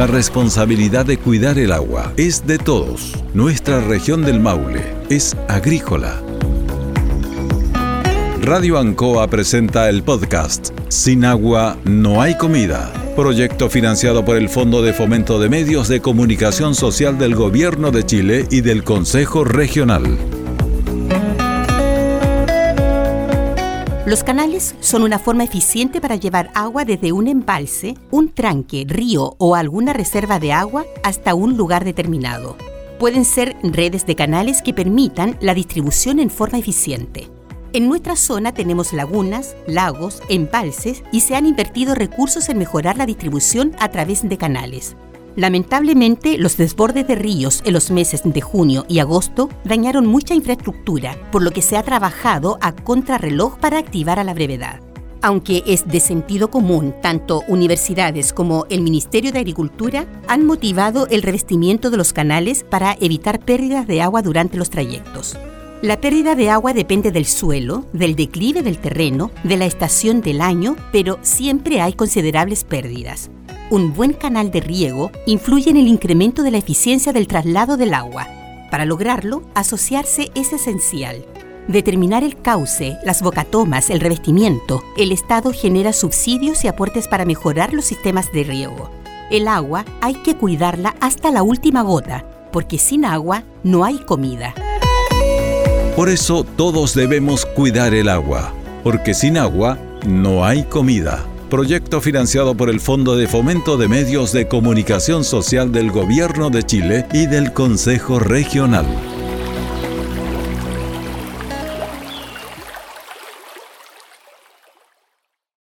La responsabilidad de cuidar el agua es de todos. Nuestra región del Maule es agrícola. Radio Ancoa presenta el podcast Sin agua no hay comida. Proyecto financiado por el Fondo de Fomento de Medios de Comunicación Social del Gobierno de Chile y del Consejo Regional. Los canales son una forma eficiente para llevar agua desde un embalse, un tranque, río o alguna reserva de agua hasta un lugar determinado. Pueden ser redes de canales que permitan la distribución en forma eficiente. En nuestra zona tenemos lagunas, lagos, embalses y se han invertido recursos en mejorar la distribución a través de canales. Lamentablemente, los desbordes de ríos en los meses de junio y agosto dañaron mucha infraestructura, por lo que se ha trabajado a contrarreloj para activar a la brevedad. Aunque es de sentido común, tanto universidades como el Ministerio de Agricultura han motivado el revestimiento de los canales para evitar pérdidas de agua durante los trayectos. La pérdida de agua depende del suelo, del declive del terreno, de la estación del año, pero siempre hay considerables pérdidas. Un buen canal de riego influye en el incremento de la eficiencia del traslado del agua. Para lograrlo, asociarse es esencial. Determinar el cauce, las bocatomas, el revestimiento. El Estado genera subsidios y aportes para mejorar los sistemas de riego. El agua hay que cuidarla hasta la última gota, porque sin agua no hay comida. Por eso todos debemos cuidar el agua, porque sin agua no hay comida. Proyecto financiado por el Fondo de Fomento de Medios de Comunicación Social del Gobierno de Chile y del Consejo Regional.